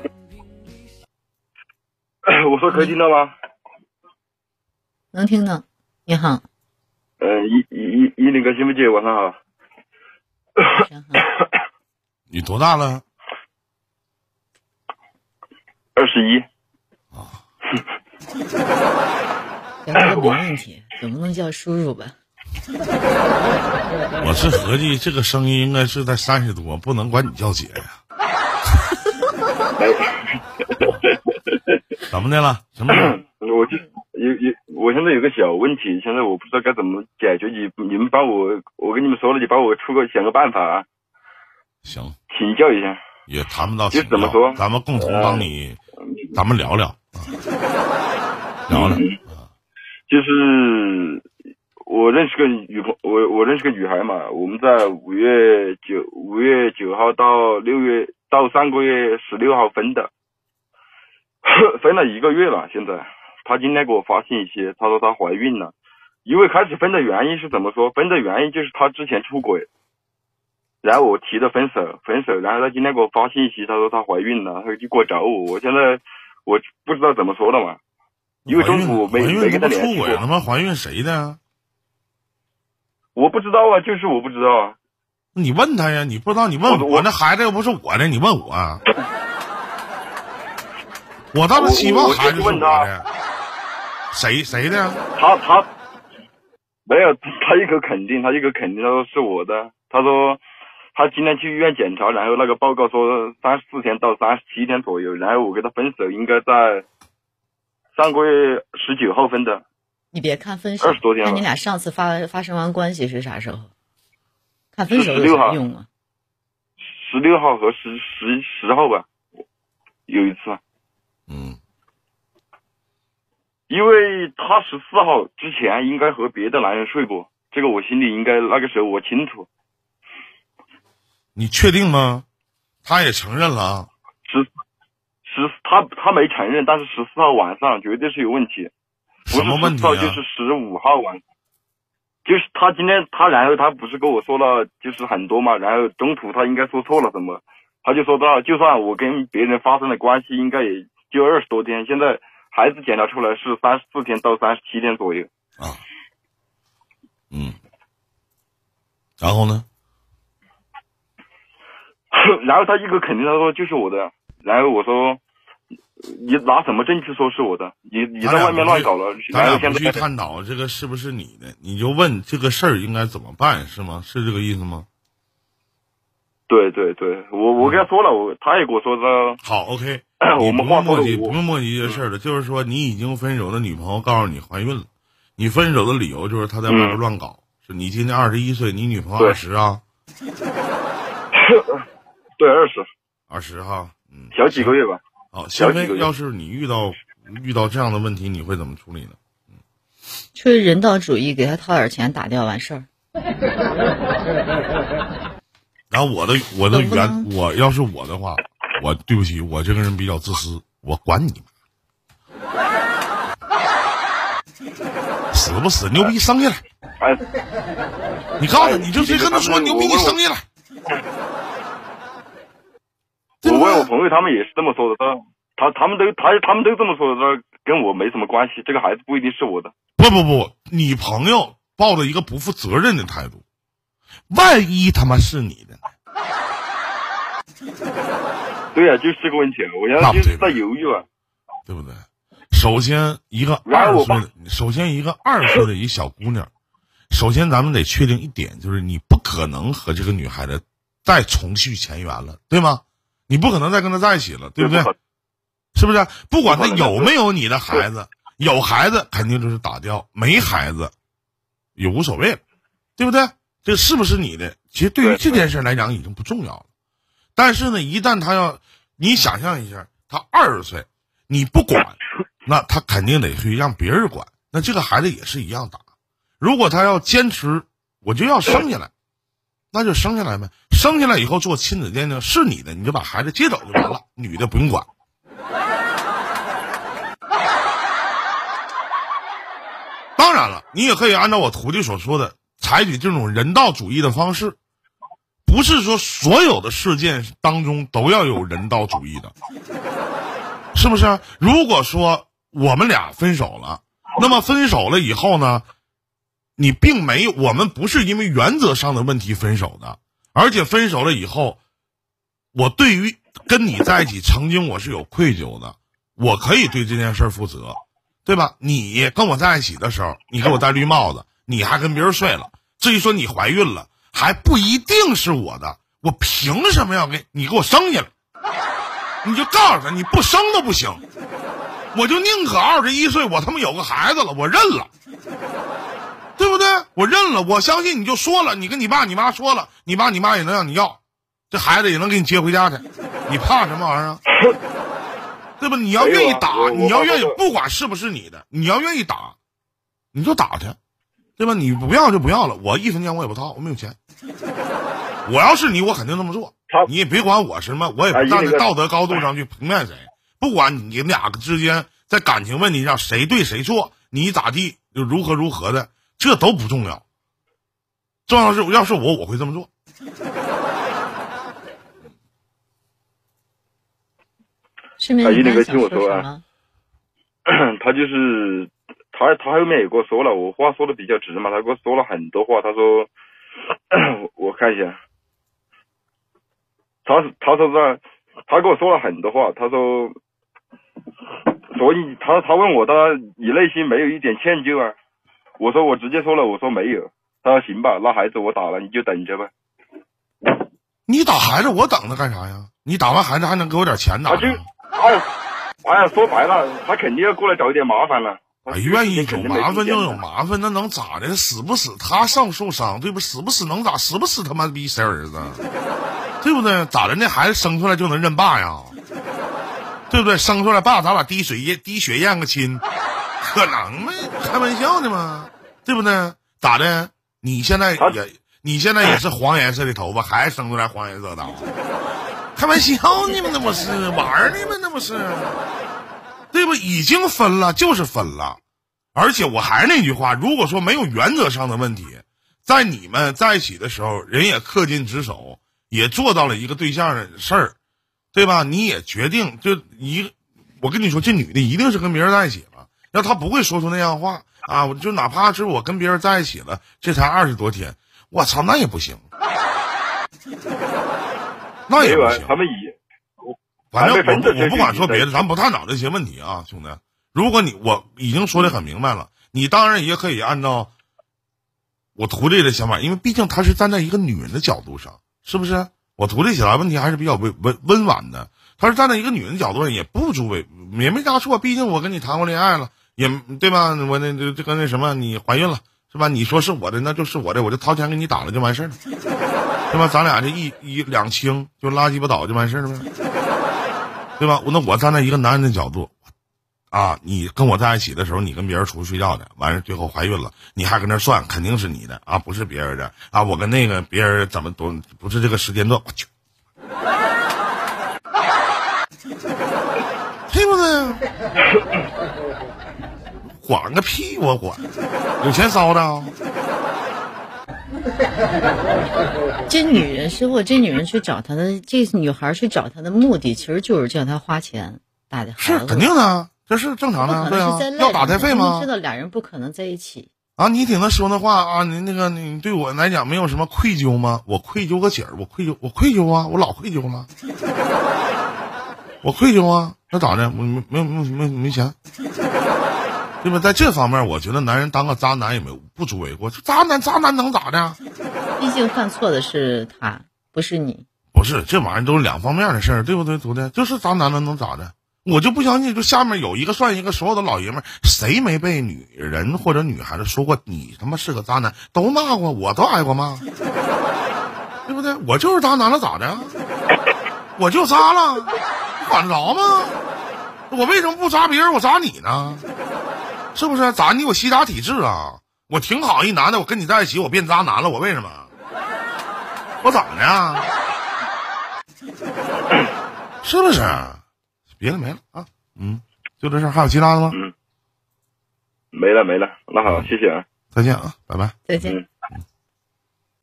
我说可以听到吗？能听到。你好，嗯，一一一那个新梅姐，晚上好。你多大了？二十一。聊这个没问题，总不能叫叔叔吧？我是合计这个声音应该是在三十多，不能管你叫姐呀。怎么的了？什么？我就有有，我现在有个小问题，现在我不知道该怎么解决。你你们帮我，我跟你们说了，你帮我出个想个办法啊。行，请教一下。也谈不到就怎么说？咱们共同帮你，咱们聊聊，聊聊。就是我认识个女朋，我我认识个女孩嘛，我们在五月九五月九号到六月到上个月十六号分的，分了一个月了。现在她今天给我发信息，她说她怀孕了。因为开始分的原因是怎么说？分的原因就是她之前出轨，然后我提的分手，分手，然后她今天给我发信息，她说她怀孕了，她就过来找我。我现在我不知道怎么说了嘛。因为中途没没跟她联系过，他妈怀孕谁的？我不知道啊，就是我不知道啊。你问他呀，你不知道你问我，我那孩子又不是我的，你问我。我倒是希望孩子是我的。谁谁的？他他没有，他一口肯定，他一口肯定，他说是我的。他说他今天去医院检查，然后那个报告说三十四天到三十七天左右，然后我跟他分手应该在。上个月十九号分的，你别看分手，二十多天看你俩上次发发生完关系是啥时候？看分手有什么用啊？十六号和十十十号吧，有一次。嗯。因为他十四号之前应该和别的男人睡过，这个我心里应该那个时候我清楚。你确定吗？他也承认了。十。十他他没承认，但是十四号晚上绝对是有问题，不是十四号就是十五号晚，就是他今天他然后他不是跟我说了就是很多嘛，然后中途他应该说错了什么，他就说到就算我跟别人发生了关系，应该也就二十多天，现在孩子检查出来是三十四天到三十七天左右啊，嗯，然后呢？然后他一个肯定他说就是我的，然后我说。你拿什么证据说是我的？你你在外面乱搞了，咱俩不去探讨这个是不是你的，你就问这个事儿应该怎么办，是吗？是这个意思吗？对对对，我我跟他说了，我他也跟我说的。好，OK，我们话磨叽，不用磨叽这事儿了。就是说，你已经分手的女朋友告诉你怀孕了，你分手的理由就是她在外面乱搞。是你今年二十一岁，你女朋友二十啊？对，二十。二十哈，嗯，小几个月吧。好，小飞，要是你遇到遇到这样的问题，你会怎么处理呢？嗯，出于人道主义，给他掏点钱打掉完事儿。然后我的我的原我要是我的话，我对不起，我这个人比较自私，我管你 死不死牛逼生下来。你告诉他，你就直接跟他说牛逼，你生下来。我朋友，他们也是这么说的。他他他们都他他们都这么说的，说跟我没什么关系，这个孩子不一定是我的。不不不，你朋友抱着一个不负责任的态度，万一他妈是你的呢？对呀，就是这个问题。我现在就是在犹豫啊，对不对？首先一个二十岁的，首先一个二十岁的一小姑娘，首先咱们得确定一点，就是你不可能和这个女孩子再重续前缘了，对吗？你不可能再跟他在一起了，对不对？是不是？不管他有没有你的孩子，有孩子肯定就是打掉，没孩子也无所谓了，对不对？这是不是你的？其实对于这件事来讲已经不重要了。但是呢，一旦他要，你想象一下，他二十岁，你不管，那他肯定得去让别人管。那这个孩子也是一样打。如果他要坚持，我就要生下来。那就生下来呗，生下来以后做亲子鉴定是你的，你就把孩子接走就完了，女的不用管。当然了，你也可以按照我徒弟所说的，采取这种人道主义的方式，不是说所有的事件当中都要有人道主义的，是不是？如果说我们俩分手了，那么分手了以后呢，你并没有，我们不是因为原则上的问题分手的，而且分手了以后，我对于跟你在一起曾经我是有愧疚的，我可以对这件事负责，对吧？你跟我在一起的时候，你给我戴绿帽子，你还跟别人睡了，至于说你怀孕了。还不一定是我的，我凭什么要给你给我生下来？你就告诉他，你不生都不行，我就宁可二十一岁，我他妈有个孩子了，我认了，对不对？我认了，我相信你就说了，你跟你爸你妈说了，你爸你妈也能让你要，这孩子也能给你接回家去，你怕什么玩意儿？对吧？你要愿意打，你要愿意，不管是不是你的，你要愿意打，你就打去。对吧？你不要就不要了，我一分钱我也不掏，我没有钱。我要是你，我肯定这么做。你也别管我什么，我也不站在道德高度上去评判谁。不管你们俩之间在感情问题上谁对谁错，你咋地就如何如何的，这都不重要。重要是要是我，我会这么做。他一那个听我说啊，他就是。他他后面也跟我说了，我话说的比较直嘛，他跟我说了很多话。他说，我看一下，他他说是，他跟我说了很多话。他说，所以他他问我，他你内心没有一点歉疚啊？我说我直接说了，我说没有。他说行吧，那孩子我打了，你就等着吧。你打孩子，我等着干啥呀？你打完孩子还能给我点钱打？他就，哎呀，哎呀，说白了，他肯定要过来找一点麻烦了。哎，愿意有麻烦就有麻烦，那能咋的？死不死他上受伤，对不？死不死能咋？死不死他妈逼谁儿子？对不对？咋的？那孩子生出来就能认爸呀？对不对？生出来爸，咱俩滴水验滴血验个亲，可能吗？开玩笑呢吗？对不对？咋的？你现在也你现在也是黄颜色的头发，还生出来黄颜色的？开玩笑呢吗？那不是玩呢吗？那不是。对不？已经分了，就是分了，而且我还是那句话，如果说没有原则上的问题，在你们在一起的时候，人也恪尽职守，也做到了一个对象的事儿，对吧？你也决定就一，我跟你说，这女的一定是跟别人在一起了，要他不会说出那样话啊！我就哪怕是我跟别人在一起了，这才二十多天，我操，那也不行，那也不行，他们以。反正我我不管说别的，咱不探讨这些问题啊，兄弟。如果你我已经说的很明白了，你当然也可以按照我徒弟的想法，因为毕竟他是站在一个女人的角度上，是不是？我徒弟解答问题还是比较温温温婉的，他是站在一个女人角度上，也不足为也没啥错。毕竟我跟你谈过恋爱了，也对吧？我那这这个那什么，你怀孕了是吧？你说是我的，那就是我的，我就掏钱给你打了就完事儿了，对吧？咱俩这一一两清就拉鸡巴倒就完事儿了呗。对吧？那我站在一个男人的角度，啊，你跟我在一起的时候，你跟别人出去睡觉的，完事最后怀孕了，你还搁那算，肯定是你的啊，不是别人的啊。我跟那个别人怎么都不是这个时间段，我去，对不对？管个屁，我管，有钱烧的。这女人是我，这女人去找他的，这女孩去找他的目的，其实就是叫他花钱打的孩子。是肯定的，这是正常的，对啊。要打胎费吗？知道俩人不可能在一起啊！你听他说那话啊，你那个你对我来讲没有什么愧疚吗？我愧疚个姐儿，我愧疚，我愧疚啊，我老愧疚了，我愧疚啊，那咋的？我没没没没没钱。对吧？在这方面，我觉得男人当个渣男也没不足为过。渣男，渣男能咋的？毕竟犯错的是他，不是你。不是，这玩意儿都是两方面的事儿，对不对？徒弟，就是渣男了，能咋的？我就不相信，就下面有一个算一个，所有的老爷们儿，谁没被女人或者女孩子说过你他妈是个渣男？都骂过，我都挨过骂，对不对？我就是渣男了，咋的？我就渣了，管得着吗？我为什么不渣别人，我渣你呢？是不是？咋你有吸渣体质啊？我挺好一男的，我跟你在一起，我变渣男了，我为什么？我怎么的？是不是？别的没了啊，嗯，就这事儿，还有其他的吗？嗯，没了没了，那好，谢谢啊，再见啊，拜拜，再见。